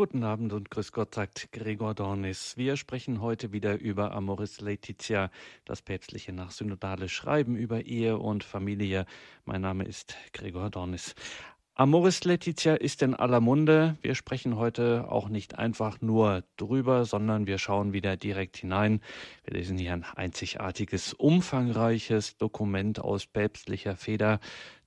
Guten Abend und grüß Gott, sagt Gregor Dornis. Wir sprechen heute wieder über Amoris Laetitia, das päpstliche nachsynodale Schreiben über Ehe und Familie. Mein Name ist Gregor Dornis. Amoris Laetitia ist in aller Munde. Wir sprechen heute auch nicht einfach nur drüber, sondern wir schauen wieder direkt hinein. Wir lesen hier ein einzigartiges, umfangreiches Dokument aus päpstlicher Feder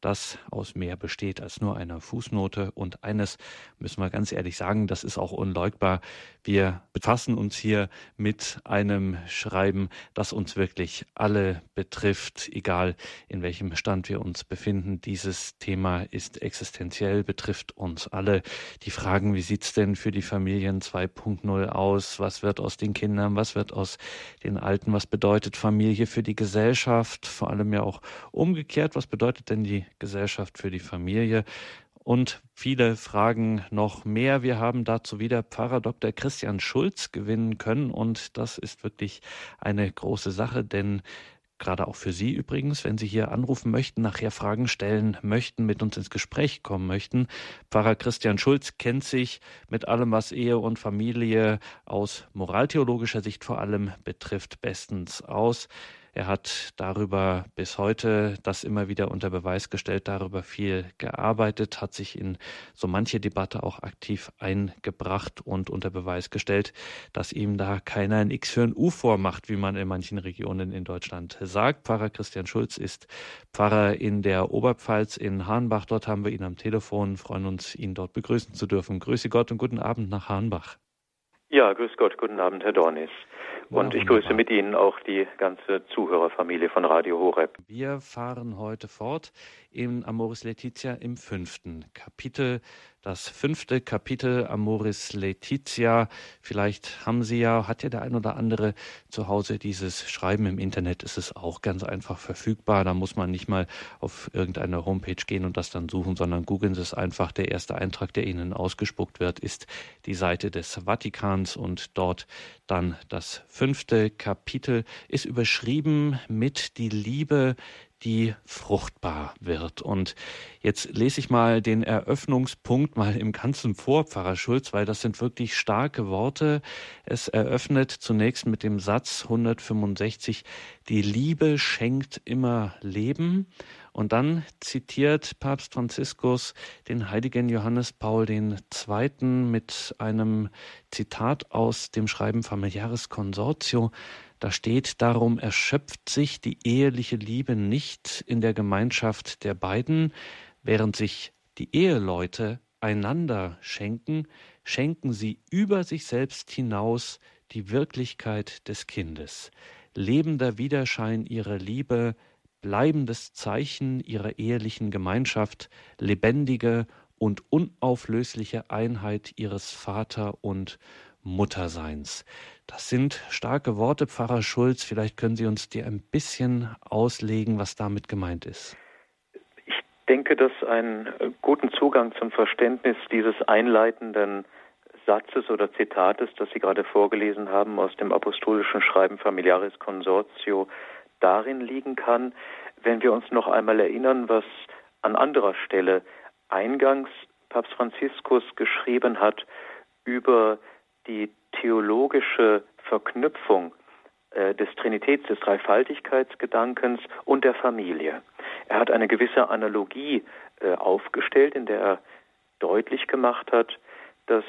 das aus mehr besteht als nur einer Fußnote. Und eines müssen wir ganz ehrlich sagen, das ist auch unleugbar. Wir befassen uns hier mit einem Schreiben, das uns wirklich alle betrifft, egal in welchem Stand wir uns befinden. Dieses Thema ist existenziell, betrifft uns alle. Die Fragen, wie sieht's denn für die Familien 2.0 aus? Was wird aus den Kindern? Was wird aus den Alten? Was bedeutet Familie für die Gesellschaft? Vor allem ja auch umgekehrt. Was bedeutet denn die Gesellschaft für die Familie und viele Fragen noch mehr. Wir haben dazu wieder Pfarrer Dr. Christian Schulz gewinnen können und das ist wirklich eine große Sache, denn gerade auch für Sie übrigens, wenn Sie hier anrufen möchten, nachher Fragen stellen möchten, mit uns ins Gespräch kommen möchten. Pfarrer Christian Schulz kennt sich mit allem, was Ehe und Familie aus moraltheologischer Sicht vor allem betrifft, bestens aus. Er hat darüber bis heute das immer wieder unter Beweis gestellt, darüber viel gearbeitet, hat sich in so manche Debatte auch aktiv eingebracht und unter Beweis gestellt, dass ihm da keiner ein X für ein U vormacht, wie man in manchen Regionen in Deutschland sagt. Pfarrer Christian Schulz ist Pfarrer in der Oberpfalz in Hahnbach. Dort haben wir ihn am Telefon, freuen uns, ihn dort begrüßen zu dürfen. Grüße Gott und guten Abend nach Hahnbach. Ja, grüß Gott, guten Abend, Herr Dornis. Und ich grüße mit Ihnen auch die ganze Zuhörerfamilie von Radio Horeb. Wir fahren heute fort in Amoris Laetitia im fünften Kapitel. Das fünfte Kapitel Amoris Laetitia. Vielleicht haben Sie ja, hat ja der ein oder andere zu Hause dieses Schreiben im Internet. Ist es auch ganz einfach verfügbar. Da muss man nicht mal auf irgendeine Homepage gehen und das dann suchen, sondern googeln Sie es einfach. Der erste Eintrag, der Ihnen ausgespuckt wird, ist die Seite des Vatikans und dort dann das fünfte Kapitel ist überschrieben mit die Liebe, die fruchtbar wird. Und jetzt lese ich mal den Eröffnungspunkt mal im ganzen vor, Pfarrer Schulz, weil das sind wirklich starke Worte. Es eröffnet zunächst mit dem Satz 165, die Liebe schenkt immer Leben. Und dann zitiert Papst Franziskus den heiligen Johannes Paul II. mit einem Zitat aus dem Schreiben Familiaris Consortio. Da steht, darum erschöpft sich die eheliche Liebe nicht in der Gemeinschaft der beiden, während sich die Eheleute einander schenken, schenken sie über sich selbst hinaus die Wirklichkeit des Kindes, lebender Widerschein ihrer Liebe, bleibendes Zeichen ihrer ehelichen Gemeinschaft, lebendige und unauflösliche Einheit ihres Vater und Mutterseins. Das sind starke Worte, Pfarrer Schulz. Vielleicht können Sie uns dir ein bisschen auslegen, was damit gemeint ist. Ich denke, dass einen guten Zugang zum Verständnis dieses einleitenden Satzes oder Zitates, das Sie gerade vorgelesen haben aus dem apostolischen Schreiben Familiaris Consortio, darin liegen kann, wenn wir uns noch einmal erinnern, was an anderer Stelle eingangs Papst Franziskus geschrieben hat über die theologische Verknüpfung äh, des Trinitäts, des Dreifaltigkeitsgedankens und der Familie. Er hat eine gewisse Analogie äh, aufgestellt, in der er deutlich gemacht hat, dass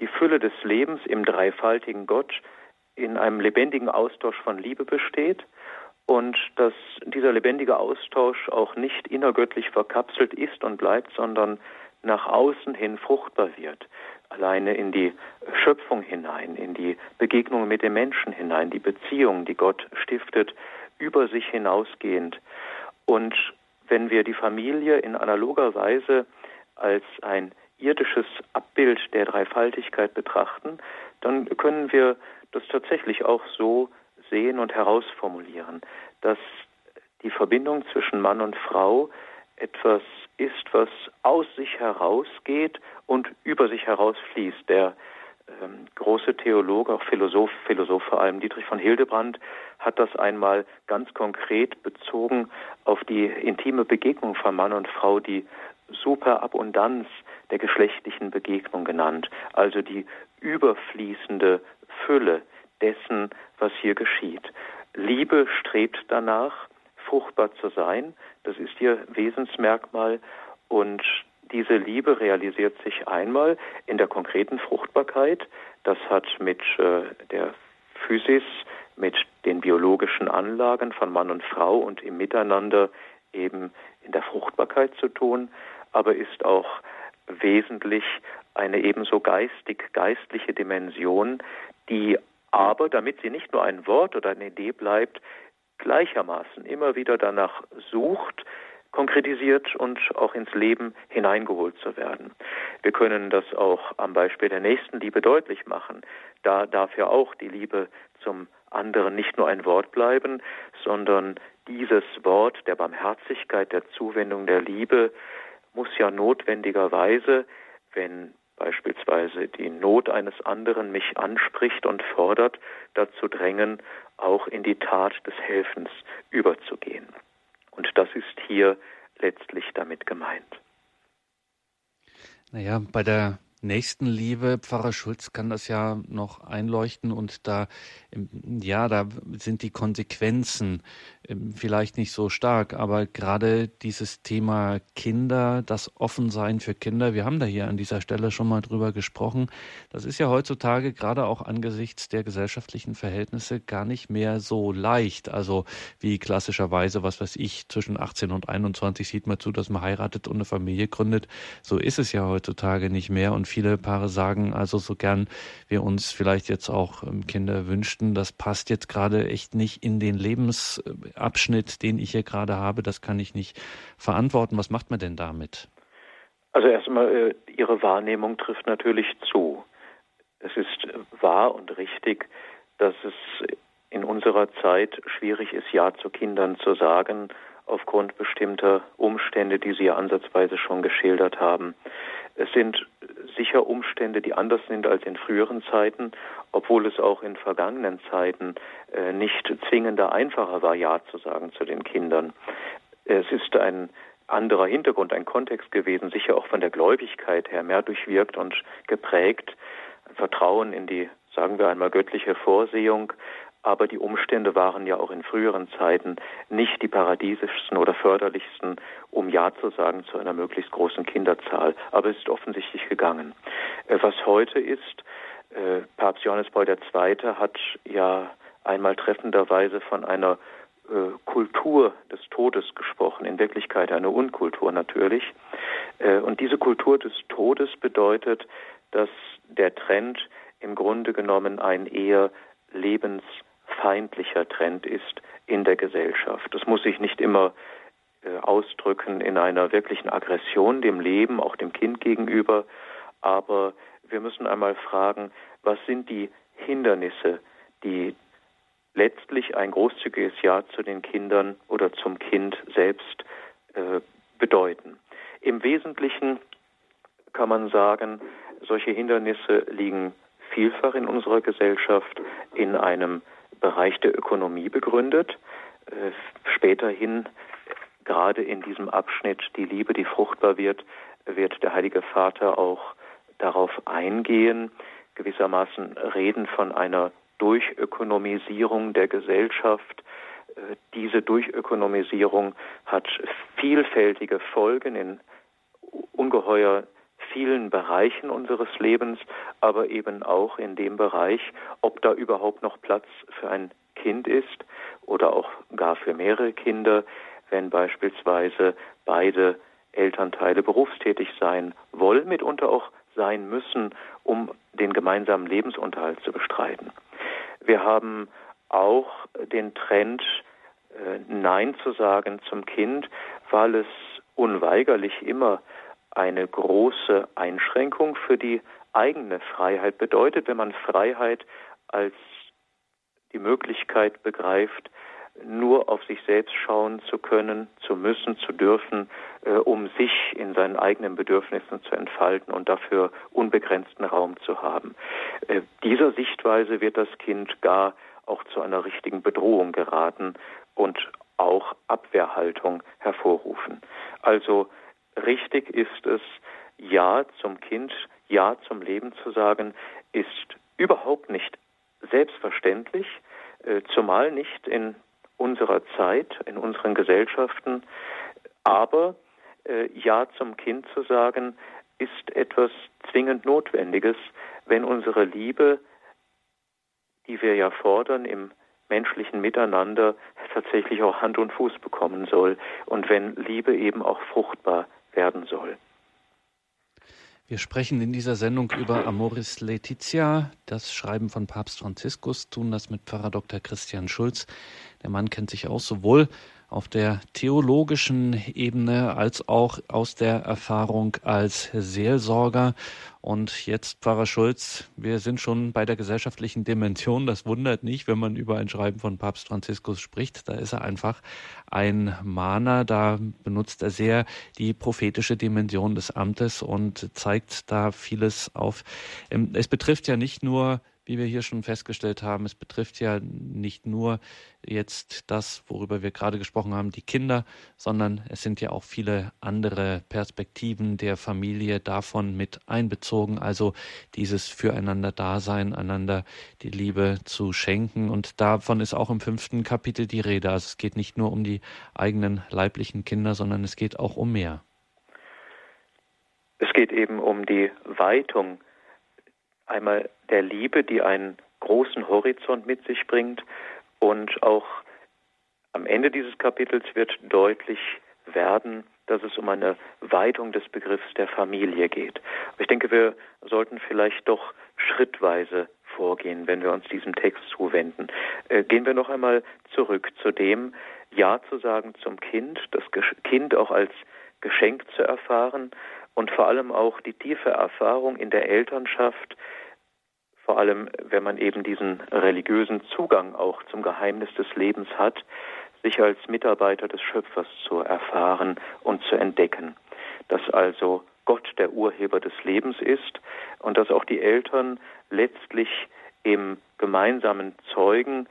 die Fülle des Lebens im dreifaltigen Gott in einem lebendigen Austausch von Liebe besteht und dass dieser lebendige Austausch auch nicht innergöttlich verkapselt ist und bleibt, sondern nach außen hin fruchtbar wird alleine in die Schöpfung hinein, in die Begegnungen mit den Menschen hinein, die Beziehungen, die Gott stiftet, über sich hinausgehend. Und wenn wir die Familie in analoger Weise als ein irdisches Abbild der Dreifaltigkeit betrachten, dann können wir das tatsächlich auch so sehen und herausformulieren, dass die Verbindung zwischen Mann und Frau etwas ist, was aus sich herausgeht und über sich herausfließt. Der ähm, große Theologe, auch Philosoph, Philosoph vor allem Dietrich von Hildebrand, hat das einmal ganz konkret bezogen auf die intime Begegnung von Mann und Frau, die Superabundanz der geschlechtlichen Begegnung genannt, also die überfließende Fülle dessen, was hier geschieht. Liebe strebt danach, fruchtbar zu sein, das ist ihr Wesensmerkmal. Und diese Liebe realisiert sich einmal in der konkreten Fruchtbarkeit, das hat mit äh, der Physis, mit den biologischen Anlagen von Mann und Frau und im Miteinander eben in der Fruchtbarkeit zu tun, aber ist auch wesentlich eine ebenso geistig-geistliche Dimension, die aber, damit sie nicht nur ein Wort oder eine Idee bleibt, gleichermaßen immer wieder danach sucht, konkretisiert und auch ins Leben hineingeholt zu werden. Wir können das auch am Beispiel der Nächstenliebe deutlich machen. Da darf ja auch die Liebe zum anderen nicht nur ein Wort bleiben, sondern dieses Wort der Barmherzigkeit, der Zuwendung, der Liebe muss ja notwendigerweise, wenn beispielsweise die Not eines anderen mich anspricht und fordert, dazu drängen, auch in die Tat des Helfens überzugehen. Und das ist hier letztlich damit gemeint. Naja, bei der Nächstenliebe, Pfarrer Schulz kann das ja noch einleuchten und da, ja, da sind die Konsequenzen ähm, vielleicht nicht so stark, aber gerade dieses Thema Kinder, das Offensein für Kinder, wir haben da hier an dieser Stelle schon mal drüber gesprochen, das ist ja heutzutage gerade auch angesichts der gesellschaftlichen Verhältnisse gar nicht mehr so leicht. Also wie klassischerweise, was weiß ich, zwischen 18 und 21 sieht man zu, dass man heiratet und eine Familie gründet. So ist es ja heutzutage nicht mehr und viele Paare sagen also so gern wir uns vielleicht jetzt auch ähm, Kinder wünschten, das passt jetzt gerade echt nicht in den Lebens Abschnitt, den ich hier gerade habe, das kann ich nicht verantworten. Was macht man denn damit? Also erstmal, äh, Ihre Wahrnehmung trifft natürlich zu. Es ist wahr und richtig, dass es in unserer Zeit schwierig ist, Ja zu Kindern zu sagen, aufgrund bestimmter Umstände, die Sie ja ansatzweise schon geschildert haben. Es sind sicher Umstände, die anders sind als in früheren Zeiten, obwohl es auch in vergangenen Zeiten äh, nicht zwingender einfacher war, Ja zu sagen zu den Kindern. Es ist ein anderer Hintergrund, ein Kontext gewesen, sicher auch von der Gläubigkeit her mehr durchwirkt und geprägt. Vertrauen in die, sagen wir einmal, göttliche Vorsehung, aber die Umstände waren ja auch in früheren Zeiten nicht die paradiesischsten oder förderlichsten, um Ja zu sagen zu einer möglichst großen Kinderzahl. Aber es ist offensichtlich gegangen. Äh, was heute ist, äh, Papst Johannes Paul II. hat ja einmal treffenderweise von einer äh, Kultur des Todes gesprochen, in Wirklichkeit eine Unkultur natürlich. Und diese Kultur des Todes bedeutet, dass der Trend im Grunde genommen ein eher lebens feindlicher Trend ist in der Gesellschaft. Das muss sich nicht immer äh, ausdrücken in einer wirklichen Aggression dem Leben, auch dem Kind gegenüber, aber wir müssen einmal fragen, was sind die Hindernisse, die letztlich ein großzügiges Ja zu den Kindern oder zum Kind selbst äh, bedeuten. Im Wesentlichen kann man sagen, solche Hindernisse liegen vielfach in unserer Gesellschaft in einem Bereich der Ökonomie begründet. Äh, späterhin, gerade in diesem Abschnitt Die Liebe, die fruchtbar wird, wird der Heilige Vater auch darauf eingehen, gewissermaßen reden von einer Durchökonomisierung der Gesellschaft. Äh, diese Durchökonomisierung hat vielfältige Folgen in ungeheuer vielen Bereichen unseres Lebens, aber eben auch in dem Bereich, ob da überhaupt noch Platz für ein Kind ist oder auch gar für mehrere Kinder, wenn beispielsweise beide Elternteile berufstätig sein wollen, mitunter auch sein müssen, um den gemeinsamen Lebensunterhalt zu bestreiten. Wir haben auch den Trend, äh, Nein zu sagen zum Kind, weil es unweigerlich immer eine große Einschränkung für die eigene Freiheit bedeutet, wenn man Freiheit als die Möglichkeit begreift, nur auf sich selbst schauen zu können, zu müssen, zu dürfen, äh, um sich in seinen eigenen Bedürfnissen zu entfalten und dafür unbegrenzten Raum zu haben. Äh, dieser Sichtweise wird das Kind gar auch zu einer richtigen Bedrohung geraten und auch Abwehrhaltung hervorrufen. Also richtig ist es, Ja zum Kind, Ja zum Leben zu sagen, ist überhaupt nicht selbstverständlich, äh, zumal nicht in unserer Zeit, in unseren Gesellschaften. Aber äh, Ja zum Kind zu sagen, ist etwas zwingend Notwendiges, wenn unsere Liebe, die wir ja fordern im menschlichen Miteinander, tatsächlich auch Hand und Fuß bekommen soll und wenn Liebe eben auch fruchtbar werden soll. Wir sprechen in dieser Sendung über Amoris Laetitia, das Schreiben von Papst Franziskus, tun das mit Pfarrer Dr. Christian Schulz. Der Mann kennt sich auch sowohl auf der theologischen Ebene als auch aus der Erfahrung als Seelsorger. Und jetzt, Pfarrer Schulz, wir sind schon bei der gesellschaftlichen Dimension. Das wundert nicht, wenn man über ein Schreiben von Papst Franziskus spricht. Da ist er einfach ein Mahner. Da benutzt er sehr die prophetische Dimension des Amtes und zeigt da vieles auf. Ähm, es betrifft ja nicht nur wie wir hier schon festgestellt haben, es betrifft ja nicht nur jetzt das, worüber wir gerade gesprochen haben, die Kinder, sondern es sind ja auch viele andere Perspektiven der Familie davon mit einbezogen. Also dieses Füreinander-Dasein, einander die Liebe zu schenken. Und davon ist auch im fünften Kapitel die Rede. Also es geht nicht nur um die eigenen leiblichen Kinder, sondern es geht auch um mehr. Es geht eben um die Weitung einmal der Liebe, die einen großen Horizont mit sich bringt und auch am Ende dieses Kapitels wird deutlich werden, dass es um eine Weitung des Begriffs der Familie geht. Ich denke, wir sollten vielleicht doch schrittweise vorgehen, wenn wir uns diesem Text zuwenden. Äh, gehen wir noch einmal zurück zu dem, Ja zu sagen zum Kind, das Kind auch als Geschenk zu erfahren und vor allem auch die tiefe Erfahrung in der Elternschaft, vor allem wenn man eben diesen religiösen Zugang auch zum Geheimnis des Lebens hat, sich als Mitarbeiter des Schöpfers zu erfahren und zu entdecken. Dass also Gott der Urheber des Lebens ist und dass auch die Eltern letztlich im gemeinsamen Zeugen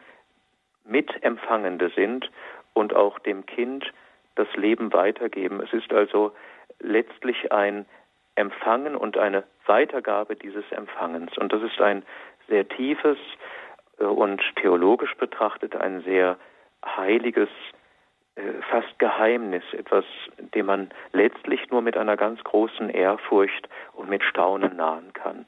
Mitempfangende sind und auch dem Kind das Leben weitergeben. Es ist also letztlich ein Empfangen und eine Weitergabe dieses Empfangens. Und das ist ein sehr tiefes äh, und theologisch betrachtet ein sehr heiliges, äh, fast Geheimnis, etwas, dem man letztlich nur mit einer ganz großen Ehrfurcht und mit Staunen nahen kann.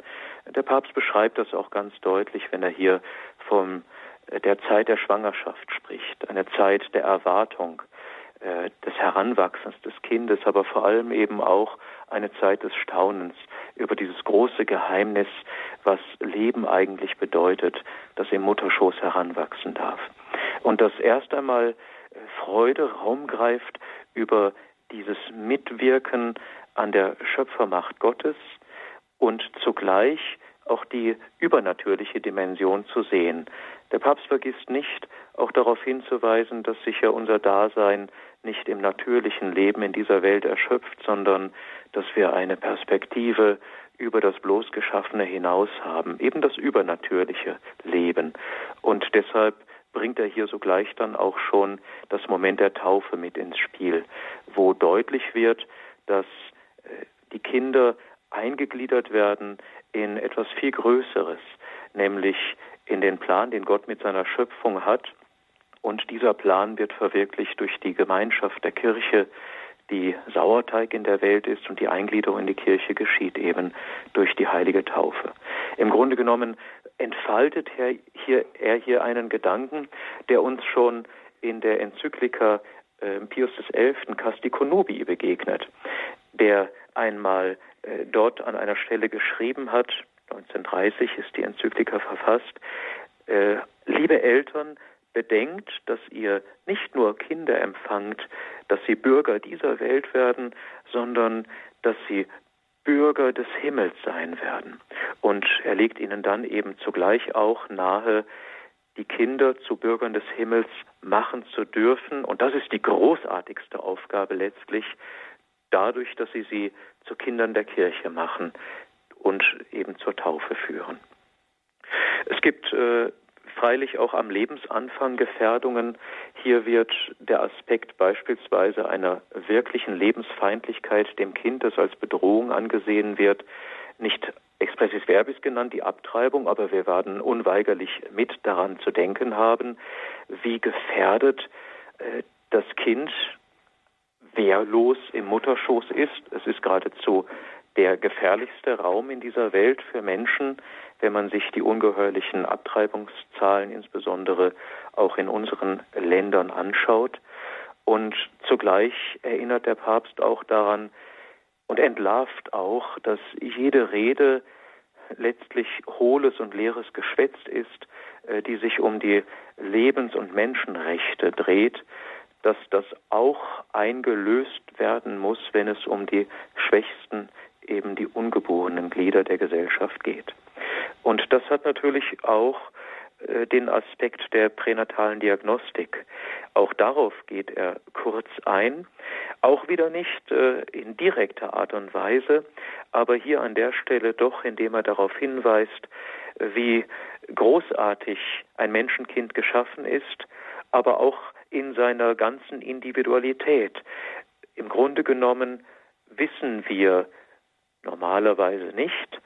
Der Papst beschreibt das auch ganz deutlich, wenn er hier von äh, der Zeit der Schwangerschaft spricht, eine Zeit der Erwartung, des Heranwachsens des Kindes, aber vor allem eben auch eine Zeit des Staunens über dieses große Geheimnis, was Leben eigentlich bedeutet, das im Mutterschoß heranwachsen darf. Und das erst einmal äh, Freude Raum greift über dieses Mitwirken an der Schöpfermacht Gottes und zugleich auch die übernatürliche Dimension zu sehen. Der Papst vergisst nicht, auch darauf hinzuweisen, dass sich ja unser Dasein nicht im natürlichen Leben in dieser Welt erschöpft, sondern dass wir eine Perspektive über das bloß Geschaffene hinaus haben, eben das übernatürliche Leben. Und deshalb bringt er hier sogleich dann auch schon das Moment der Taufe mit ins Spiel, wo deutlich wird, dass äh, die Kinder eingegliedert werden in etwas viel Größeres, nämlich in den Plan, den Gott mit seiner Schöpfung hat. Und dieser Plan wird verwirklicht durch die Gemeinschaft der Kirche, die Sauerteig in der Welt ist und die Eingliederung in die Kirche geschieht eben durch die heilige Taufe. Im Grunde genommen entfaltet er hier, er hier einen Gedanken, der uns schon in der Enzyklika äh, Pius XI. Casti begegnet, der einmal äh, dort an einer Stelle geschrieben hat, 1930 ist die Enzyklika verfasst, äh, liebe Eltern, bedenkt, dass ihr nicht nur Kinder empfangt, dass sie Bürger dieser Welt werden, sondern dass sie Bürger des Himmels sein werden. Und er legt ihnen dann eben zugleich auch nahe, die Kinder zu Bürgern des Himmels machen zu dürfen. Und das ist die großartigste Aufgabe letztlich, dadurch, dass sie sie zu Kindern der Kirche machen und eben zur Taufe führen. Es gibt äh, freilich auch am Lebensanfang Gefährdungen. Hier wird der Aspekt beispielsweise einer wirklichen Lebensfeindlichkeit dem Kind, das als Bedrohung angesehen wird, nicht expressis verbis genannt, die Abtreibung, aber wir werden unweigerlich mit daran zu denken haben, wie gefährdet äh, das Kind wehrlos im Mutterschoß ist. Es ist geradezu der gefährlichste Raum in dieser Welt für Menschen, wenn man sich die ungeheuerlichen Abtreibungszahlen insbesondere auch in unseren Ländern anschaut. Und zugleich erinnert der Papst auch daran und entlarvt auch, dass jede Rede letztlich hohles und leeres Geschwätz ist, äh, die sich um die Lebens- und Menschenrechte dreht, dass das auch eingelöst werden muss, wenn es um die Schwächsten, eben die ungeborenen Glieder der Gesellschaft geht. Und das hat natürlich auch äh, den Aspekt der pränatalen Diagnostik. Auch darauf geht er kurz ein, auch wieder nicht äh, in direkter Art und Weise, aber hier an der Stelle doch, indem er darauf hinweist, wie großartig ein Menschenkind geschaffen ist, aber auch in seiner ganzen Individualität. Im Grunde genommen wissen wir normalerweise nicht,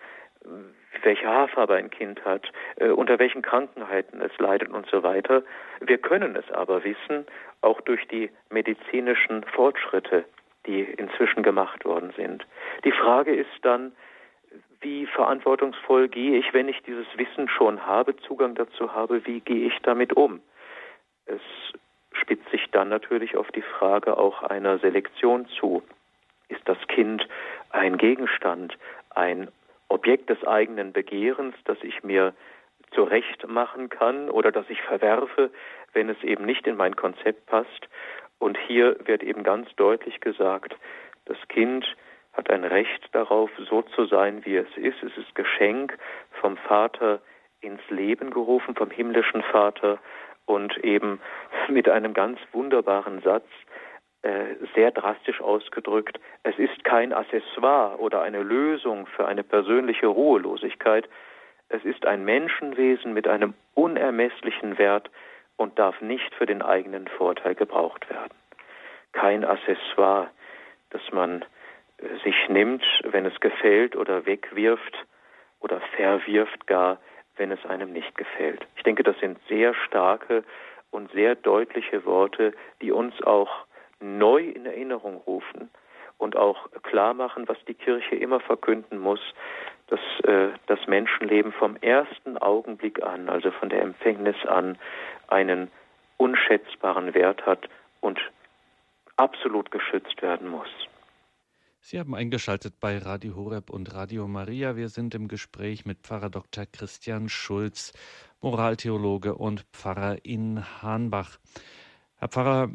welche Haarfarbe ein Kind hat, äh, unter welchen Krankheiten es leidet und so weiter. Wir können es aber wissen, auch durch die medizinischen Fortschritte, die inzwischen gemacht worden sind. Die Frage ist dann, wie verantwortungsvoll gehe ich, wenn ich dieses Wissen schon habe, Zugang dazu habe, wie gehe ich damit um? Es spitzt sich dann natürlich auf die Frage auch einer Selektion zu. Ist das Kind ein Gegenstand, ein Objekt des eigenen Begehrens, das ich mir zurecht machen kann oder das ich verwerfe, wenn es eben nicht in mein Konzept passt. Und hier wird eben ganz deutlich gesagt, das Kind hat ein Recht darauf, so zu sein, wie es ist. Es ist Geschenk vom Vater ins Leben gerufen, vom himmlischen Vater und eben mit einem ganz wunderbaren Satz, sehr drastisch ausgedrückt, es ist kein Accessoire oder eine Lösung für eine persönliche Ruhelosigkeit, es ist ein Menschenwesen mit einem unermesslichen Wert und darf nicht für den eigenen Vorteil gebraucht werden. Kein Accessoire, das man äh, sich nimmt, wenn es gefällt oder wegwirft oder verwirft gar, wenn es einem nicht gefällt. Ich denke, das sind sehr starke und sehr deutliche Worte, die uns auch neu in Erinnerung rufen und auch klar machen, was die Kirche immer verkünden muss, dass äh, das Menschenleben vom ersten Augenblick an, also von der Empfängnis an, einen unschätzbaren Wert hat und absolut geschützt werden muss. Sie haben eingeschaltet bei Radio Horeb und Radio Maria. Wir sind im Gespräch mit Pfarrer Dr. Christian Schulz, Moraltheologe und Pfarrer in Hahnbach. Herr Pfarrer,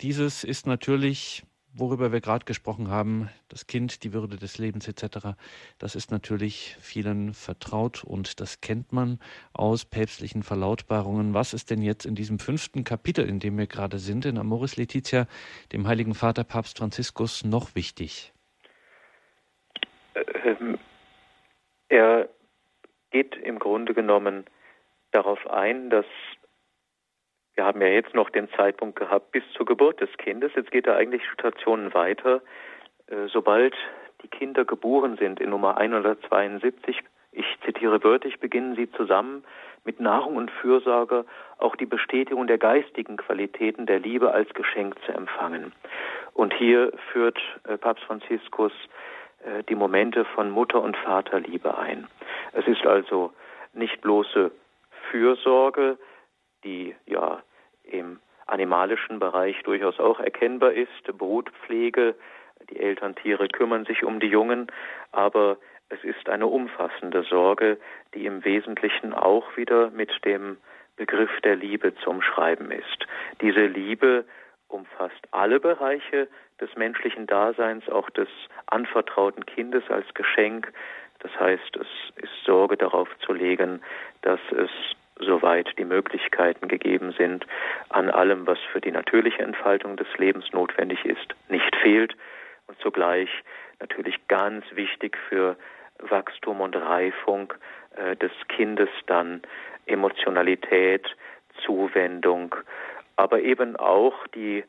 dieses ist natürlich, worüber wir gerade gesprochen haben, das Kind, die Würde des Lebens etc., das ist natürlich vielen vertraut und das kennt man aus päpstlichen Verlautbarungen. Was ist denn jetzt in diesem fünften Kapitel, in dem wir gerade sind, in Amoris Laetitia, dem Heiligen Vater Papst Franziskus, noch wichtig? Ähm, er geht im Grunde genommen darauf ein, dass wir haben ja jetzt noch den Zeitpunkt gehabt bis zur Geburt des Kindes. Jetzt geht er eigentlich Stationen weiter. Äh, sobald die Kinder geboren sind in Nummer 172, ich zitiere wörtlich, beginnen sie zusammen mit Nahrung und Fürsorge auch die Bestätigung der geistigen Qualitäten der Liebe als Geschenk zu empfangen. Und hier führt äh, Papst Franziskus äh, die Momente von Mutter- und Vaterliebe ein. Es ist also nicht bloße Fürsorge, die ja im animalischen Bereich durchaus auch erkennbar ist. Brutpflege, die Elterntiere kümmern sich um die Jungen, aber es ist eine umfassende Sorge, die im Wesentlichen auch wieder mit dem Begriff der Liebe zum Schreiben ist. Diese Liebe umfasst alle Bereiche des menschlichen Daseins, auch des anvertrauten Kindes als Geschenk. Das heißt, es ist Sorge darauf zu legen, dass es soweit die Möglichkeiten gegeben sind, an allem, was für die natürliche Entfaltung des Lebens notwendig ist, nicht fehlt. Und zugleich natürlich ganz wichtig für Wachstum und Reifung äh, des Kindes dann, Emotionalität, Zuwendung, aber eben auch die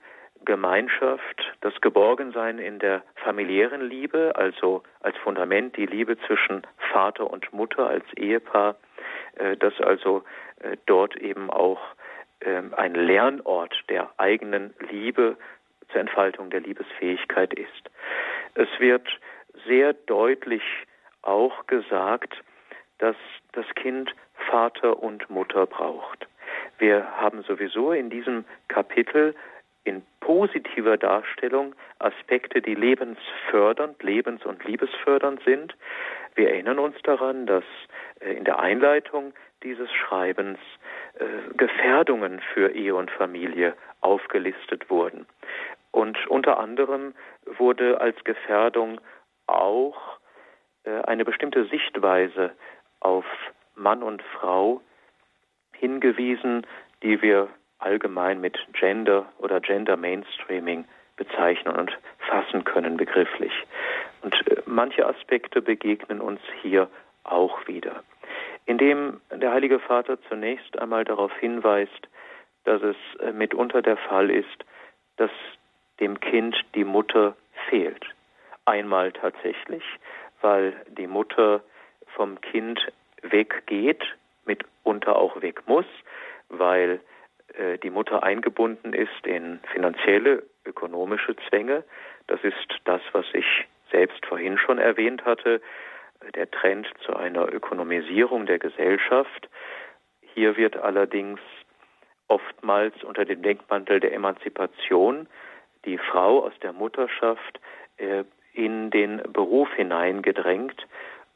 Gemeinschaft, das Geborgensein in der familiären Liebe, also als Fundament die Liebe zwischen Vater und Mutter als Ehepaar, dass also äh, dort eben auch ähm, ein Lernort der eigenen Liebe zur Entfaltung der Liebesfähigkeit ist. Es wird sehr deutlich auch gesagt, dass das Kind Vater und Mutter braucht. Wir haben sowieso in diesem Kapitel in positiver Darstellung Aspekte, die lebensfördernd, lebens- und liebesfördernd sind. Wir erinnern uns daran, dass äh, in der Einleitung dieses Schreibens äh, Gefährdungen für Ehe und Familie aufgelistet wurden. Und unter anderem wurde als Gefährdung auch äh, eine bestimmte Sichtweise auf Mann und Frau hingewiesen, die wir allgemein mit Gender oder Gender Mainstreaming bezeichnen und fassen können begrifflich. Und äh, manche Aspekte begegnen uns hier auch wieder. Indem der Heilige Vater zunächst einmal darauf hinweist, dass es äh, mitunter der Fall ist, dass dem Kind die Mutter fehlt. Einmal tatsächlich, weil die Mutter vom Kind weggeht, mitunter auch weg muss, weil äh, die Mutter eingebunden ist in finanzielle, ökonomische Zwänge. Das ist das, was ich selbst vorhin schon erwähnt hatte, der Trend zu einer Ökonomisierung der Gesellschaft. Hier wird allerdings oftmals unter dem Denkmantel der Emanzipation die Frau aus der Mutterschaft äh, in den Beruf hineingedrängt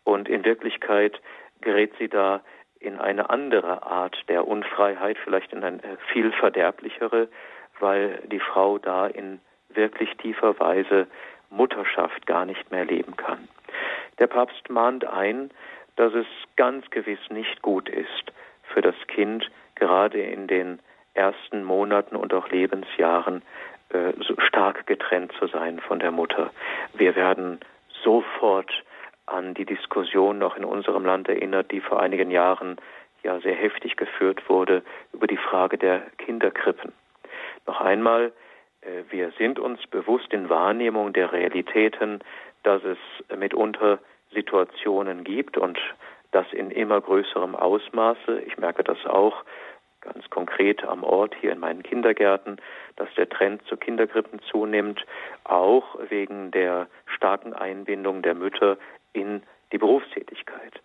und in Wirklichkeit gerät sie da in eine andere Art der Unfreiheit, vielleicht in eine viel verderblichere, weil die Frau da in wirklich tiefer Weise Mutterschaft gar nicht mehr leben kann. Der Papst mahnt ein, dass es ganz gewiss nicht gut ist für das Kind, gerade in den ersten Monaten und auch Lebensjahren äh, so stark getrennt zu sein von der Mutter. Wir werden sofort an die Diskussion noch in unserem Land erinnert, die vor einigen Jahren ja sehr heftig geführt wurde über die Frage der Kinderkrippen. Noch einmal, äh, wir sind uns bewusst in Wahrnehmung der Realitäten, dass es mitunter Situationen gibt und das in immer größerem Ausmaße. Ich merke das auch ganz konkret am Ort hier in meinen Kindergärten, dass der Trend zu Kinderkrippen zunimmt, auch wegen der starken Einbindung der Mütter in die Berufstätigkeit.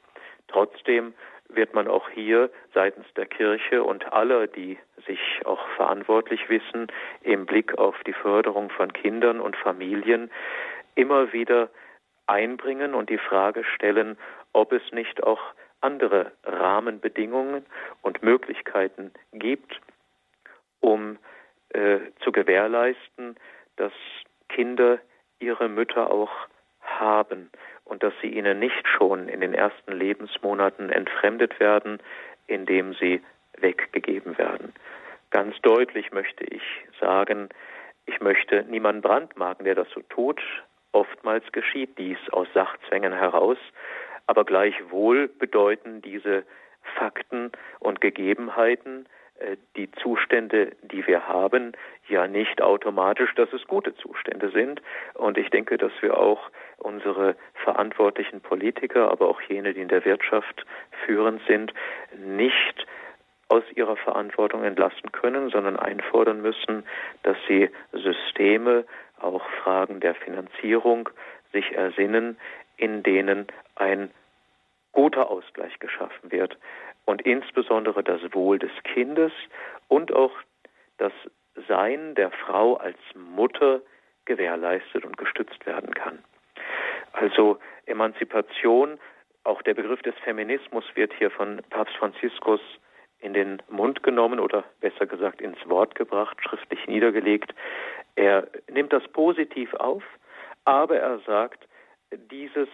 Trotzdem wird man auch hier seitens der Kirche und aller, die sich auch verantwortlich wissen, im Blick auf die Förderung von Kindern und Familien immer wieder einbringen und die Frage stellen, ob es nicht auch andere Rahmenbedingungen und Möglichkeiten gibt, um äh, zu gewährleisten, dass Kinder ihre Mütter auch haben und dass sie ihnen nicht schon in den ersten Lebensmonaten entfremdet werden, indem sie weggegeben werden. Ganz deutlich möchte ich sagen, ich möchte niemanden brandmarken, der das so tut. Oftmals geschieht dies aus Sachzwängen heraus, aber gleichwohl bedeuten diese Fakten und Gegebenheiten, äh, die Zustände, die wir haben, ja nicht automatisch, dass es gute Zustände sind. Und ich denke, dass wir auch unsere verantwortlichen Politiker, aber auch jene, die in der Wirtschaft führend sind, nicht aus ihrer Verantwortung entlassen können, sondern einfordern müssen, dass sie Systeme, auch Fragen der Finanzierung sich ersinnen, in denen ein guter Ausgleich geschaffen wird und insbesondere das Wohl des Kindes und auch das Sein der Frau als Mutter gewährleistet und gestützt werden kann. Also Emanzipation, auch der Begriff des Feminismus wird hier von Papst Franziskus in den Mund genommen oder besser gesagt ins Wort gebracht, schriftlich niedergelegt. Er nimmt das positiv auf, aber er sagt, dieses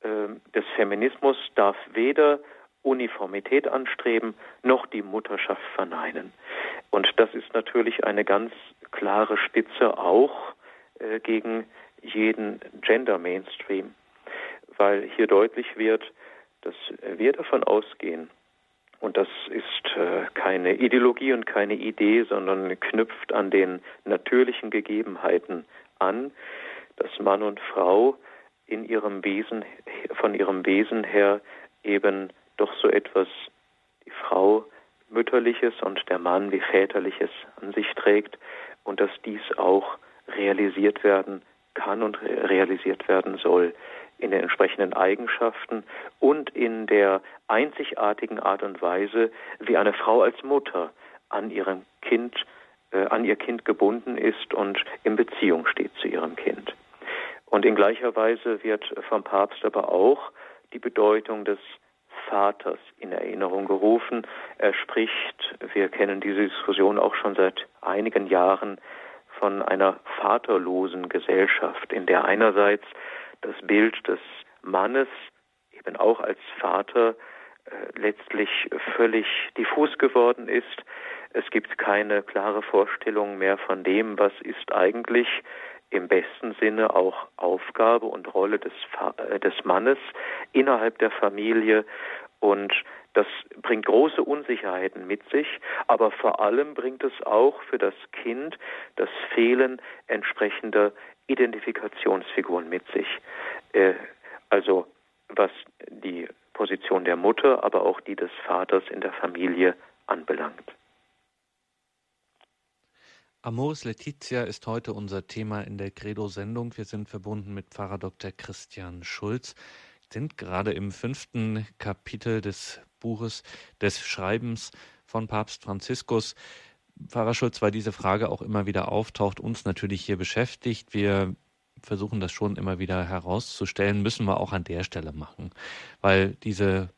äh, des Feminismus darf weder Uniformität anstreben, noch die Mutterschaft verneinen. Und das ist natürlich eine ganz klare Spitze auch äh, gegen jeden Gender Mainstream, weil hier deutlich wird, dass wir davon ausgehen, und das ist äh, keine Ideologie und keine Idee, sondern knüpft an den natürlichen Gegebenheiten an, dass Mann und Frau in ihrem Wesen, von ihrem Wesen her eben doch so etwas, die Frau mütterliches und der Mann wie väterliches an sich trägt und dass dies auch realisiert werden kann und realisiert werden soll in den entsprechenden Eigenschaften und in der einzigartigen Art und Weise, wie eine Frau als Mutter an ihrem Kind, äh, an ihr Kind gebunden ist und in Beziehung steht zu ihrem Kind. Und in gleicher Weise wird vom Papst aber auch die Bedeutung des Vaters in Erinnerung gerufen. Er spricht, wir kennen diese Diskussion auch schon seit einigen Jahren, von einer vaterlosen Gesellschaft, in der einerseits das Bild des Mannes eben auch als Vater äh, letztlich völlig diffus geworden ist. Es gibt keine klare Vorstellung mehr von dem, was ist eigentlich im besten Sinne auch Aufgabe und Rolle des, äh, des Mannes innerhalb der Familie und das bringt große Unsicherheiten mit sich, aber vor allem bringt es auch für das Kind das Fehlen entsprechender Identifikationsfiguren mit sich. Äh, also was die Position der Mutter, aber auch die des Vaters in der Familie anbelangt. Amoris Letizia ist heute unser Thema in der Credo-Sendung. Wir sind verbunden mit Pfarrer Dr. Christian Schulz, sind gerade im fünften Kapitel des Buches des Schreibens von Papst Franziskus. Pfarrer Schulz, weil diese Frage auch immer wieder auftaucht, uns natürlich hier beschäftigt. Wir versuchen das schon immer wieder herauszustellen, müssen wir auch an der Stelle machen, weil diese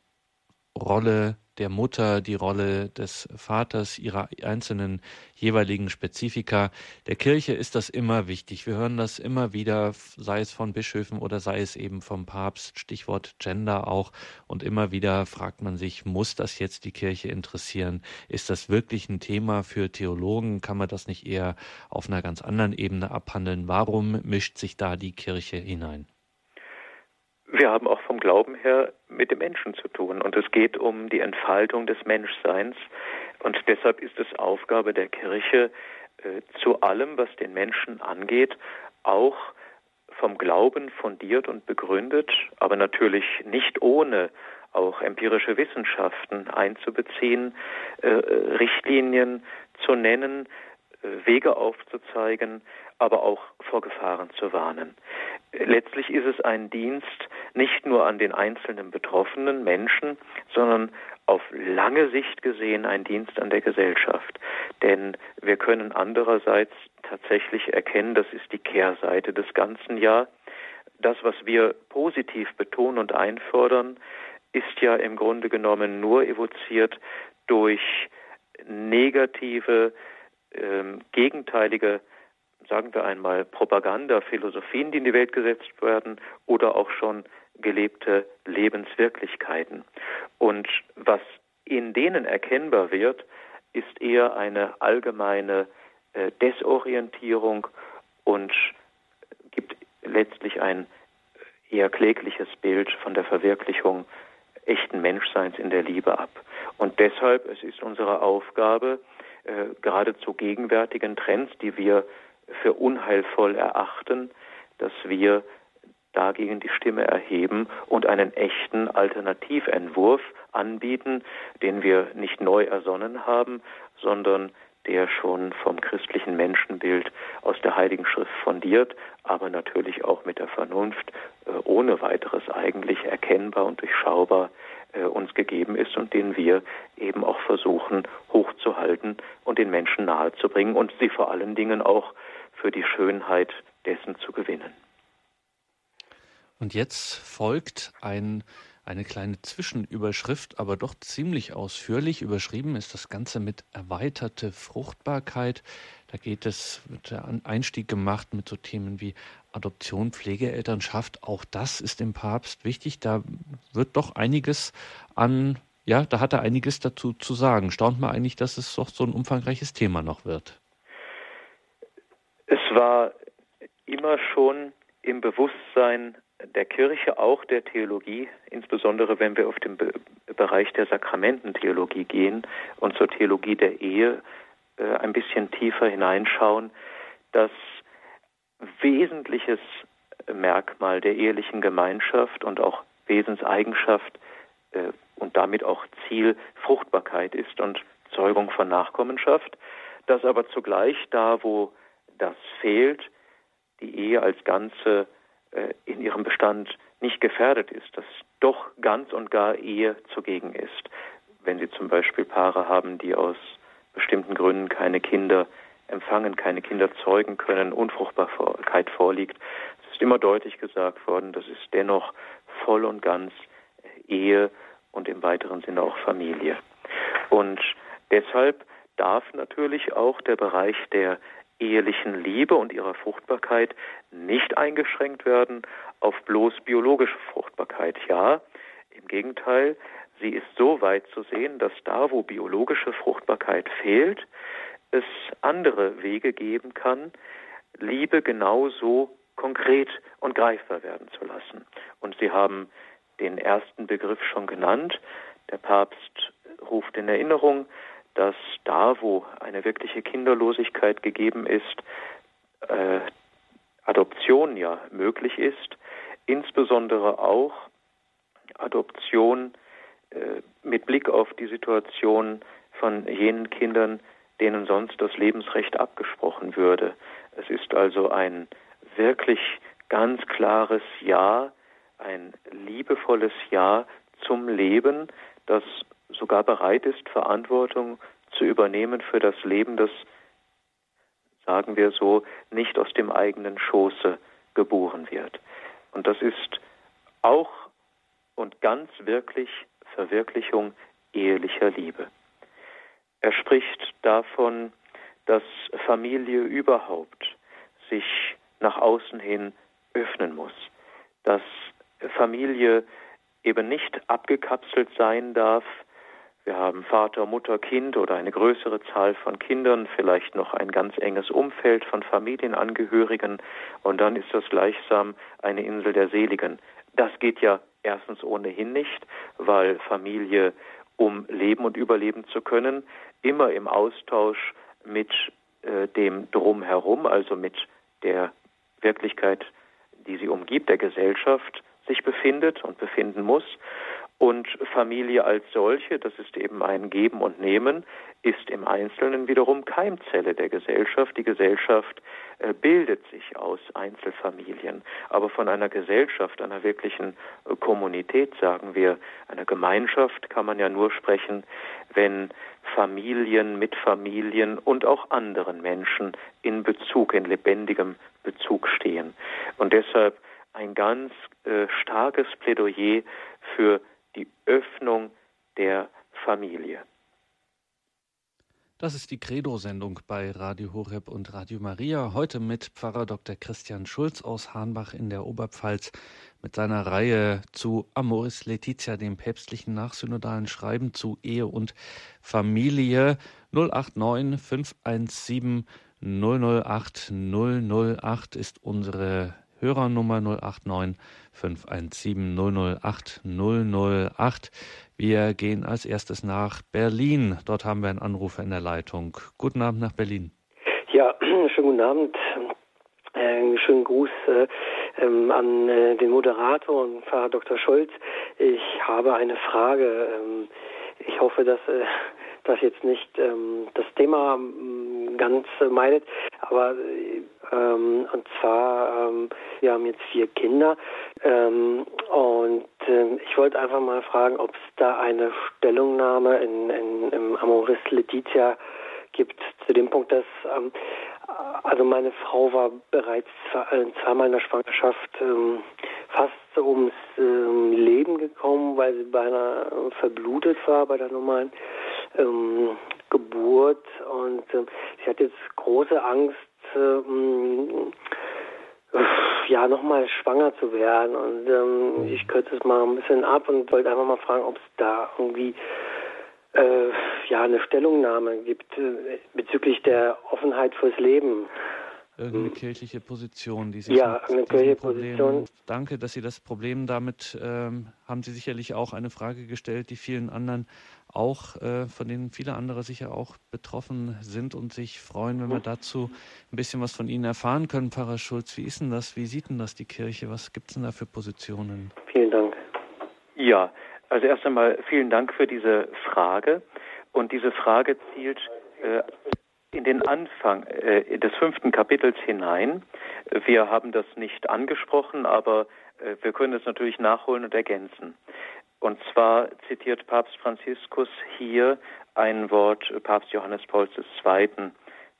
Rolle der Mutter, die Rolle des Vaters, ihrer einzelnen jeweiligen Spezifika. Der Kirche ist das immer wichtig. Wir hören das immer wieder, sei es von Bischöfen oder sei es eben vom Papst, Stichwort Gender auch. Und immer wieder fragt man sich, muss das jetzt die Kirche interessieren? Ist das wirklich ein Thema für Theologen? Kann man das nicht eher auf einer ganz anderen Ebene abhandeln? Warum mischt sich da die Kirche hinein? Wir haben auch vom Glauben her mit dem Menschen zu tun und es geht um die Entfaltung des Menschseins und deshalb ist es Aufgabe der Kirche, äh, zu allem, was den Menschen angeht, auch vom Glauben fundiert und begründet, aber natürlich nicht ohne auch empirische Wissenschaften einzubeziehen, äh, Richtlinien zu nennen, äh, Wege aufzuzeigen, aber auch vor Gefahren zu warnen. Letztlich ist es ein Dienst nicht nur an den einzelnen betroffenen Menschen, sondern auf lange Sicht gesehen ein Dienst an der Gesellschaft. Denn wir können andererseits tatsächlich erkennen, das ist die Kehrseite des ganzen Jahr. Das, was wir positiv betonen und einfordern, ist ja im Grunde genommen nur evoziert durch negative, ähm, gegenteilige sagen wir einmal, Propaganda, Philosophien, die in die Welt gesetzt werden oder auch schon gelebte Lebenswirklichkeiten. Und was in denen erkennbar wird, ist eher eine allgemeine äh, Desorientierung und gibt letztlich ein eher klägliches Bild von der Verwirklichung echten Menschseins in der Liebe ab. Und deshalb, es ist unsere Aufgabe, äh, gerade zu gegenwärtigen Trends, die wir für unheilvoll erachten, dass wir dagegen die Stimme erheben und einen echten Alternativentwurf anbieten, den wir nicht neu ersonnen haben, sondern der schon vom christlichen Menschenbild aus der Heiligen Schrift fundiert, aber natürlich auch mit der Vernunft äh, ohne weiteres eigentlich erkennbar und durchschaubar äh, uns gegeben ist und den wir eben auch versuchen hochzuhalten und den Menschen nahezubringen und sie vor allen Dingen auch für die Schönheit dessen zu gewinnen. Und jetzt folgt ein, eine kleine Zwischenüberschrift, aber doch ziemlich ausführlich. Überschrieben ist das Ganze mit erweiterte Fruchtbarkeit. Da geht es, wird der Einstieg gemacht mit so Themen wie Adoption, Pflegeelternschaft. Auch das ist dem Papst wichtig. Da wird doch einiges an, ja, da hat er einiges dazu zu sagen. Staunt man eigentlich, dass es doch so ein umfangreiches Thema noch wird. Es war immer schon im Bewusstsein der Kirche, auch der Theologie, insbesondere wenn wir auf den Be Bereich der Sakramententheologie gehen und zur Theologie der Ehe äh, ein bisschen tiefer hineinschauen, dass wesentliches Merkmal der ehelichen Gemeinschaft und auch Wesenseigenschaft äh, und damit auch Ziel Fruchtbarkeit ist und Zeugung von Nachkommenschaft, dass aber zugleich da, wo das fehlt, die Ehe als Ganze äh, in ihrem Bestand nicht gefährdet ist, dass doch ganz und gar Ehe zugegen ist. Wenn Sie zum Beispiel Paare haben, die aus bestimmten Gründen keine Kinder empfangen, keine Kinder zeugen können, Unfruchtbarkeit vorliegt, es ist immer deutlich gesagt worden, das ist dennoch voll und ganz Ehe und im weiteren Sinne auch Familie. Und deshalb darf natürlich auch der Bereich der ehelichen Liebe und ihrer Fruchtbarkeit nicht eingeschränkt werden auf bloß biologische Fruchtbarkeit. Ja, im Gegenteil, sie ist so weit zu sehen, dass da, wo biologische Fruchtbarkeit fehlt, es andere Wege geben kann, Liebe genauso konkret und greifbar werden zu lassen. Und Sie haben den ersten Begriff schon genannt. Der Papst ruft in Erinnerung, dass da, wo eine wirkliche Kinderlosigkeit gegeben ist, äh, Adoption ja möglich ist, insbesondere auch Adoption äh, mit Blick auf die Situation von jenen Kindern, denen sonst das Lebensrecht abgesprochen würde. Es ist also ein wirklich ganz klares Ja, ein liebevolles Ja zum Leben, das sogar bereit ist, Verantwortung zu übernehmen für das Leben, das, sagen wir so, nicht aus dem eigenen Schoße geboren wird. Und das ist auch und ganz wirklich Verwirklichung ehelicher Liebe. Er spricht davon, dass Familie überhaupt sich nach außen hin öffnen muss, dass Familie eben nicht abgekapselt sein darf. Wir haben Vater, Mutter, Kind oder eine größere Zahl von Kindern, vielleicht noch ein ganz enges Umfeld von Familienangehörigen und dann ist das gleichsam eine Insel der Seligen. Das geht ja erstens ohnehin nicht, weil Familie, um leben und überleben zu können, immer im Austausch mit äh, dem Drumherum, also mit der Wirklichkeit, die sie umgibt, der Gesellschaft, sich befindet und befinden muss. Und Familie als solche, das ist eben ein Geben und Nehmen, ist im Einzelnen wiederum Keimzelle der Gesellschaft. Die Gesellschaft äh, bildet sich aus Einzelfamilien. Aber von einer Gesellschaft, einer wirklichen äh, Kommunität, sagen wir, einer Gemeinschaft kann man ja nur sprechen, wenn Familien mit Familien und auch anderen Menschen in Bezug, in lebendigem Bezug stehen. Und deshalb ein ganz äh, starkes Plädoyer für die Öffnung der Familie. Das ist die Credo-Sendung bei Radio Horeb und Radio Maria. Heute mit Pfarrer Dr. Christian Schulz aus Hahnbach in der Oberpfalz mit seiner Reihe zu Amoris Laetitia, dem päpstlichen nachsynodalen Schreiben zu Ehe und Familie 089 517 008 008 ist unsere Hörernummer 089 517 008 008. Wir gehen als erstes nach Berlin. Dort haben wir einen Anrufer in der Leitung. Guten Abend nach Berlin. Ja, schönen guten Abend. Äh, schönen Gruß äh, ähm, an äh, den Moderator und Pfarrer Dr. Scholz. Ich habe eine Frage. Ähm, ich hoffe, dass äh, das jetzt nicht ähm, das Thema ähm, ganz meidet, aber ähm, und zwar, ähm, wir haben jetzt vier Kinder. Ähm, und ähm, ich wollte einfach mal fragen, ob es da eine Stellungnahme in, in, im Amoris Letizia gibt zu dem Punkt, dass ähm, also meine Frau war bereits äh, zweimal in der Schwangerschaft ähm, fast ums ähm, Leben gekommen, weil sie beinahe verblutet war bei der normalen ähm, Geburt und ähm, sie hat jetzt große Angst, ähm, ja, nochmal schwanger zu werden. Und ähm, mhm. ich kürze es mal ein bisschen ab und wollte einfach mal fragen, ob es da irgendwie äh, ja eine Stellungnahme gibt äh, bezüglich der Offenheit fürs Leben. irgendeine kirchliche Position, die sich ja, eine kirchliche Problem, Position. Danke, dass Sie das Problem damit ähm, haben Sie sicherlich auch eine Frage gestellt, die vielen anderen auch, äh, von denen viele andere sicher auch betroffen sind und sich freuen, wenn wir dazu ein bisschen was von Ihnen erfahren können, Pfarrer Schulz. Wie ist denn das? Wie sieht denn das die Kirche? Was gibt es denn da für Positionen? Vielen Dank. Ja, also erst einmal vielen Dank für diese Frage. Und diese Frage zielt äh, in den Anfang äh, des fünften Kapitels hinein. Wir haben das nicht angesprochen, aber äh, wir können es natürlich nachholen und ergänzen. Und zwar zitiert Papst Franziskus hier ein Wort Papst Johannes Pauls II.,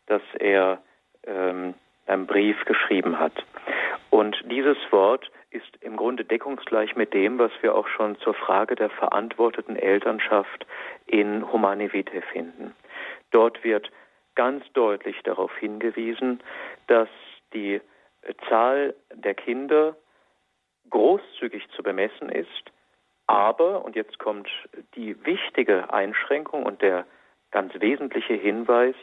das er ähm, in einem Brief geschrieben hat. Und dieses Wort ist im Grunde deckungsgleich mit dem, was wir auch schon zur Frage der verantworteten Elternschaft in Humane Vitae finden. Dort wird ganz deutlich darauf hingewiesen, dass die Zahl der Kinder großzügig zu bemessen ist, aber, und jetzt kommt die wichtige Einschränkung und der ganz wesentliche Hinweis,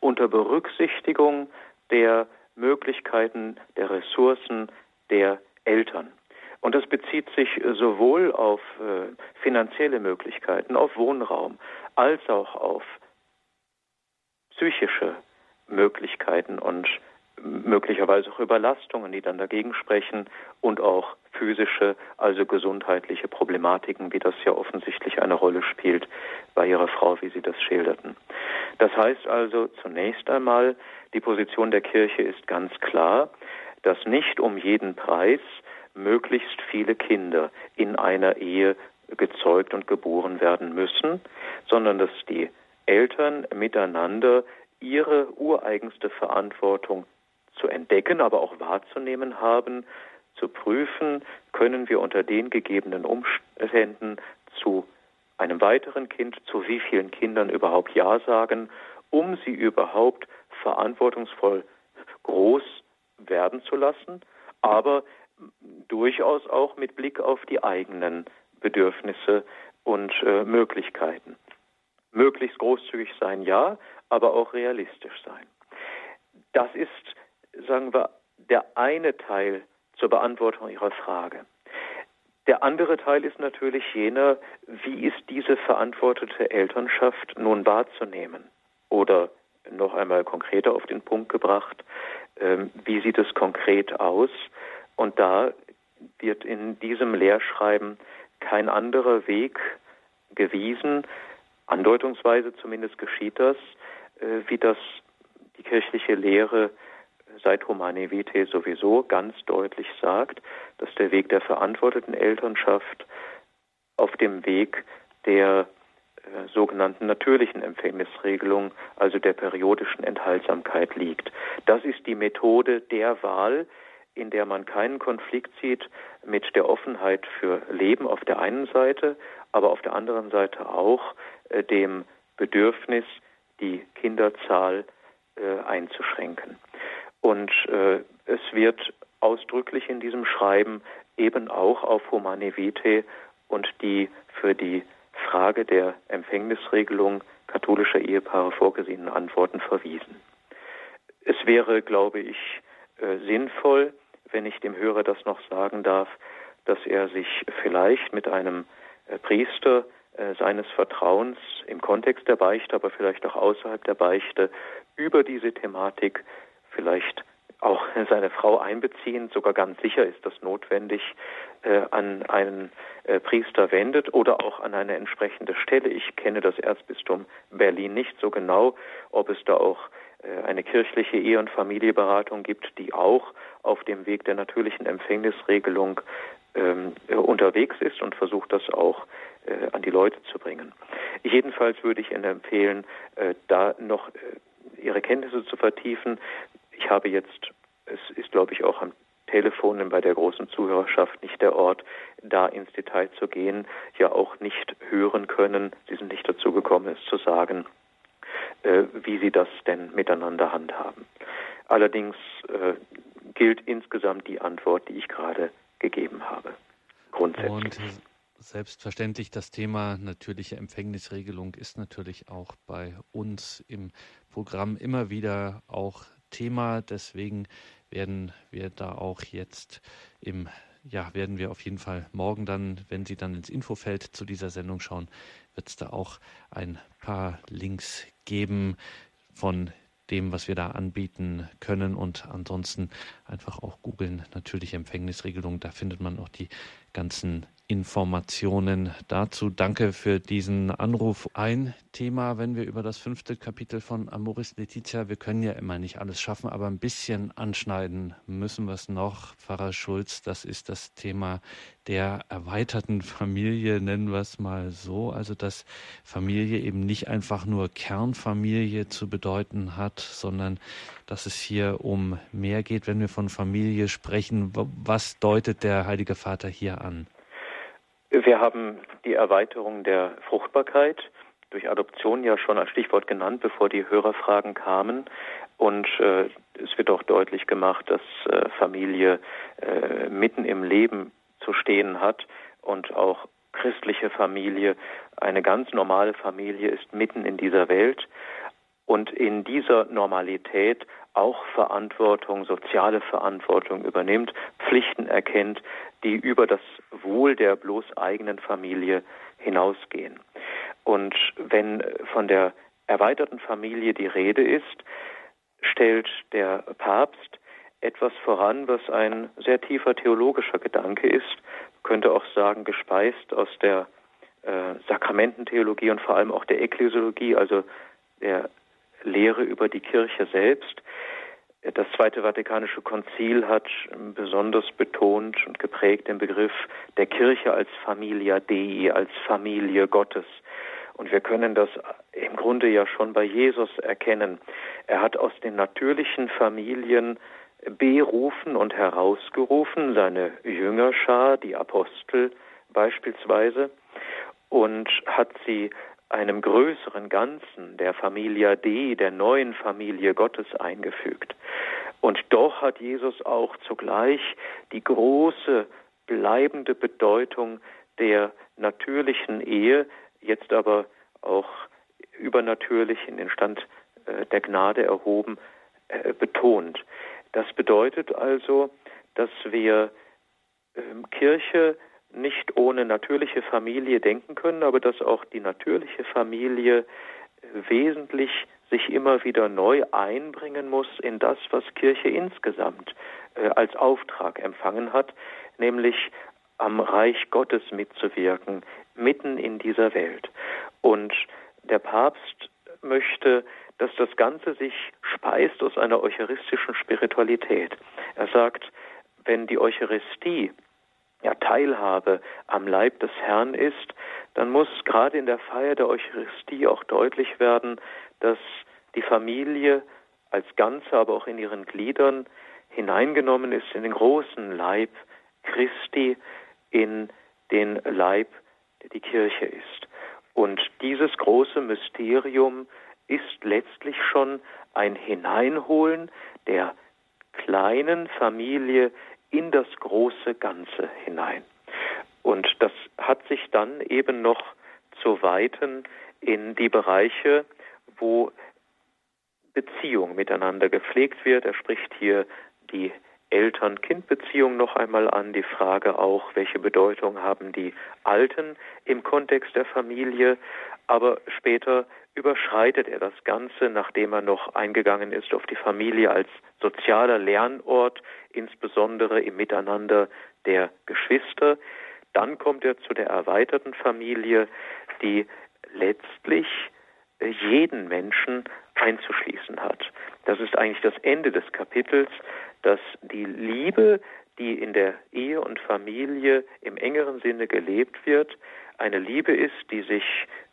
unter Berücksichtigung der Möglichkeiten, der Ressourcen der Eltern. Und das bezieht sich sowohl auf äh, finanzielle Möglichkeiten, auf Wohnraum, als auch auf psychische Möglichkeiten und möglicherweise auch Überlastungen, die dann dagegen sprechen und auch physische, also gesundheitliche Problematiken, wie das ja offensichtlich eine Rolle spielt bei Ihrer Frau, wie Sie das schilderten. Das heißt also zunächst einmal, die Position der Kirche ist ganz klar, dass nicht um jeden Preis möglichst viele Kinder in einer Ehe gezeugt und geboren werden müssen, sondern dass die Eltern miteinander ihre ureigenste Verantwortung zu entdecken, aber auch wahrzunehmen haben, zu prüfen, können wir unter den gegebenen Umständen zu einem weiteren Kind, zu wie vielen Kindern überhaupt Ja sagen, um sie überhaupt verantwortungsvoll groß werden zu lassen, aber durchaus auch mit Blick auf die eigenen Bedürfnisse und äh, Möglichkeiten. Möglichst großzügig sein, ja, aber auch realistisch sein. Das ist, sagen wir, der eine Teil zur Beantwortung Ihrer Frage. Der andere Teil ist natürlich jener, wie ist diese verantwortete Elternschaft nun wahrzunehmen? Oder noch einmal konkreter auf den Punkt gebracht, ähm, wie sieht es konkret aus? Und da wird in diesem Lehrschreiben kein anderer Weg gewiesen, andeutungsweise zumindest geschieht das, äh, wie das die kirchliche Lehre seit Humane Vitae sowieso ganz deutlich sagt, dass der Weg der verantworteten Elternschaft auf dem Weg der äh, sogenannten natürlichen Empfängnisregelung, also der periodischen Enthaltsamkeit liegt. Das ist die Methode der Wahl, in der man keinen Konflikt sieht mit der Offenheit für Leben auf der einen Seite, aber auf der anderen Seite auch äh, dem Bedürfnis, die Kinderzahl äh, einzuschränken. Und äh, es wird ausdrücklich in diesem Schreiben eben auch auf Humane Vitae und die für die Frage der Empfängnisregelung katholischer Ehepaare vorgesehenen Antworten verwiesen. Es wäre, glaube ich, äh, sinnvoll, wenn ich dem Hörer das noch sagen darf, dass er sich vielleicht mit einem äh, Priester äh, seines Vertrauens im Kontext der Beichte, aber vielleicht auch außerhalb der Beichte über diese Thematik vielleicht auch seine Frau einbeziehen, sogar ganz sicher ist das notwendig, äh, an einen äh, Priester wendet oder auch an eine entsprechende Stelle. Ich kenne das Erzbistum Berlin nicht so genau, ob es da auch äh, eine kirchliche Ehe- und Familieberatung gibt, die auch auf dem Weg der natürlichen Empfängnisregelung ähm, äh, unterwegs ist und versucht das auch äh, an die Leute zu bringen. Jedenfalls würde ich Ihnen empfehlen, äh, da noch Ihre Kenntnisse zu vertiefen. Ich habe jetzt, es ist glaube ich auch am Telefon bei der großen Zuhörerschaft nicht der Ort, da ins Detail zu gehen, ja auch nicht hören können. Sie sind nicht dazu gekommen, es zu sagen, äh, wie sie das denn miteinander handhaben. Allerdings äh, gilt insgesamt die Antwort, die ich gerade gegeben habe. Grundsätzlich. Und Selbstverständlich, das Thema natürliche Empfängnisregelung ist natürlich auch bei uns im Programm immer wieder auch Thema. Deswegen werden wir da auch jetzt im ja, werden wir auf jeden Fall morgen dann, wenn Sie dann ins Infofeld zu dieser Sendung schauen, wird es da auch ein paar Links geben von dem, was wir da anbieten können. Und ansonsten einfach auch googeln, natürlich Empfängnisregelung. Da findet man auch die ganzen Informationen dazu. Danke für diesen Anruf. Ein Thema, wenn wir über das fünfte Kapitel von Amoris Letizia, wir können ja immer nicht alles schaffen, aber ein bisschen anschneiden müssen wir es noch. Pfarrer Schulz, das ist das Thema der erweiterten Familie, nennen wir es mal so. Also, dass Familie eben nicht einfach nur Kernfamilie zu bedeuten hat, sondern dass es hier um mehr geht, wenn wir von Familie sprechen. Was deutet der Heilige Vater hier an? Wir haben die Erweiterung der Fruchtbarkeit durch Adoption ja schon als Stichwort genannt, bevor die Hörerfragen kamen. Und äh, es wird auch deutlich gemacht, dass äh, Familie äh, mitten im Leben zu stehen hat und auch christliche Familie, eine ganz normale Familie ist mitten in dieser Welt und in dieser Normalität auch Verantwortung, soziale Verantwortung übernimmt, Pflichten erkennt, die über das Wohl der bloß eigenen Familie hinausgehen. Und wenn von der erweiterten Familie die Rede ist, stellt der Papst etwas voran, was ein sehr tiefer theologischer Gedanke ist, könnte auch sagen, gespeist aus der äh, Sakramententheologie und vor allem auch der Ekklesiologie, also der Lehre über die Kirche selbst. Das Zweite Vatikanische Konzil hat besonders betont und geprägt den Begriff der Kirche als Familia Dei, als Familie Gottes. Und wir können das im Grunde ja schon bei Jesus erkennen. Er hat aus den natürlichen Familien berufen und herausgerufen, seine Jüngerschar, die Apostel beispielsweise, und hat sie einem größeren Ganzen, der Familia Dei, der neuen Familie Gottes eingefügt. Und doch hat Jesus auch zugleich die große bleibende Bedeutung der natürlichen Ehe, jetzt aber auch übernatürlich in den Stand äh, der Gnade erhoben, äh, betont. Das bedeutet also, dass wir ähm, Kirche nicht ohne natürliche Familie denken können, aber dass auch die natürliche Familie wesentlich sich immer wieder neu einbringen muss in das, was Kirche insgesamt äh, als Auftrag empfangen hat, nämlich am Reich Gottes mitzuwirken, mitten in dieser Welt. Und der Papst möchte, dass das Ganze sich speist aus einer eucharistischen Spiritualität. Er sagt, wenn die Eucharistie ja, Teilhabe am Leib des Herrn ist, dann muss gerade in der Feier der Eucharistie auch deutlich werden, dass die Familie als Ganze, aber auch in ihren Gliedern hineingenommen ist in den großen Leib Christi, in den Leib, der die Kirche ist. Und dieses große Mysterium ist letztlich schon ein Hineinholen der kleinen Familie in das große Ganze hinein. Und das hat sich dann eben noch zu weiten in die Bereiche, wo Beziehung miteinander gepflegt wird. Er spricht hier die Eltern-Kind-Beziehung noch einmal an, die Frage auch, welche Bedeutung haben die Alten im Kontext der Familie, aber später überschreitet er das Ganze, nachdem er noch eingegangen ist auf die Familie als sozialer Lernort, insbesondere im Miteinander der Geschwister. Dann kommt er zu der erweiterten Familie, die letztlich jeden Menschen einzuschließen hat. Das ist eigentlich das Ende des Kapitels, dass die Liebe, die in der Ehe und Familie im engeren Sinne gelebt wird, eine Liebe ist, die sich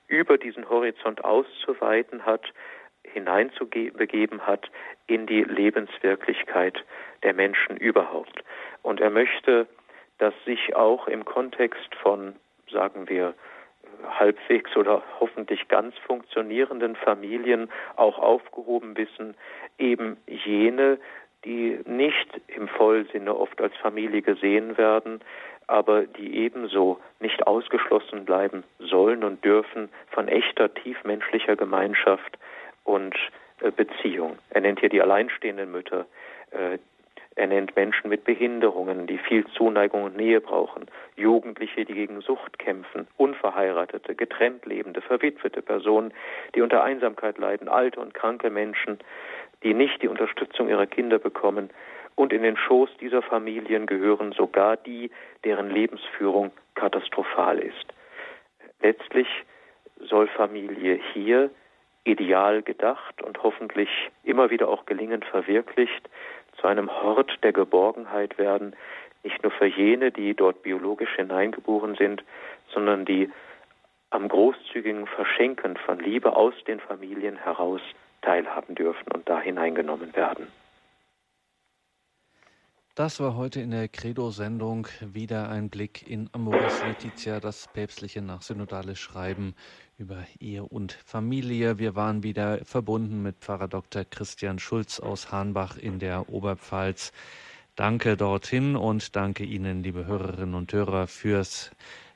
über diesen Horizont auszuweiten hat, hineinzubegeben hat in die Lebenswirklichkeit der Menschen überhaupt. Und er möchte, dass sich auch im Kontext von, sagen wir, halbwegs oder hoffentlich ganz funktionierenden Familien auch aufgehoben wissen, eben jene, die nicht im Vollsinne oft als Familie gesehen werden, aber die ebenso nicht ausgeschlossen bleiben sollen und dürfen von echter tiefmenschlicher Gemeinschaft und äh, Beziehung. Er nennt hier die alleinstehenden Mütter, äh, er nennt Menschen mit Behinderungen, die viel Zuneigung und Nähe brauchen, Jugendliche, die gegen Sucht kämpfen, Unverheiratete, getrennt lebende, verwitwete Personen, die unter Einsamkeit leiden, alte und kranke Menschen, die nicht die Unterstützung ihrer Kinder bekommen. Und in den Schoß dieser Familien gehören sogar die, deren Lebensführung katastrophal ist. Letztlich soll Familie hier ideal gedacht und hoffentlich immer wieder auch gelingend verwirklicht zu einem Hort der Geborgenheit werden, nicht nur für jene, die dort biologisch hineingeboren sind, sondern die am großzügigen Verschenken von Liebe aus den Familien heraus teilhaben dürfen und da hineingenommen werden. Das war heute in der Credo-Sendung wieder ein Blick in Amoris Laetitia, das päpstliche nachsynodale Schreiben über Ehe und Familie. Wir waren wieder verbunden mit Pfarrer Dr. Christian Schulz aus Hahnbach in der Oberpfalz. Danke dorthin und danke Ihnen, liebe Hörerinnen und Hörer, fürs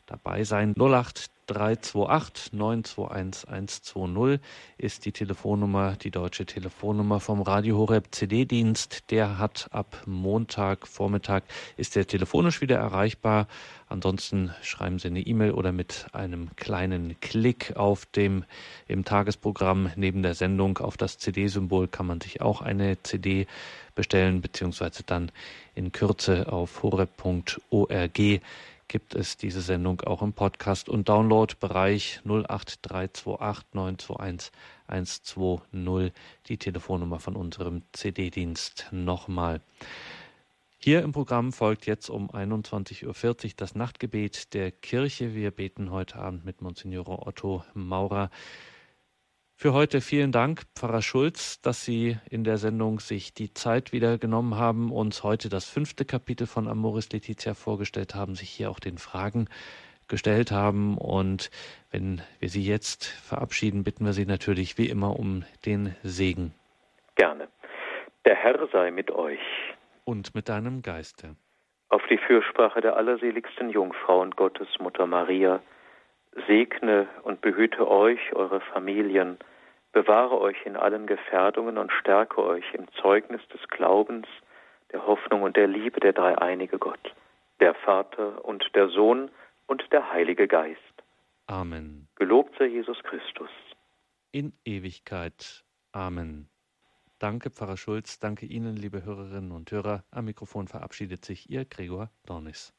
Dabeisein. 08 328 921 120 ist die Telefonnummer, die deutsche Telefonnummer vom Radio Horeb CD-Dienst. Der hat ab Montag Vormittag ist der telefonisch wieder erreichbar. Ansonsten schreiben Sie eine E-Mail oder mit einem kleinen Klick auf dem im Tagesprogramm neben der Sendung auf das CD-Symbol kann man sich auch eine CD bestellen beziehungsweise dann in Kürze auf horeb.org gibt es diese Sendung auch im Podcast und Download-Bereich 08328 921 120, die Telefonnummer von unserem CD-Dienst nochmal. Hier im Programm folgt jetzt um 21.40 Uhr das Nachtgebet der Kirche. Wir beten heute Abend mit Monsignore Otto Maurer. Für heute vielen Dank, Pfarrer Schulz, dass Sie in der Sendung sich die Zeit wieder genommen haben, uns heute das fünfte Kapitel von Amoris Letizia vorgestellt haben, sich hier auch den Fragen gestellt haben. Und wenn wir Sie jetzt verabschieden, bitten wir Sie natürlich wie immer um den Segen. Gerne. Der Herr sei mit euch. Und mit deinem Geiste. Auf die Fürsprache der allerseligsten Jungfrau und Gottesmutter Maria, segne und behüte euch, eure Familien, bewahre euch in allen Gefährdungen und stärke euch im Zeugnis des Glaubens, der Hoffnung und der Liebe der dreieinige Gott, der Vater und der Sohn und der Heilige Geist. Amen. Gelobt sei Jesus Christus. In Ewigkeit. Amen. Danke, Pfarrer Schulz. Danke Ihnen, liebe Hörerinnen und Hörer. Am Mikrofon verabschiedet sich Ihr Gregor Dornis.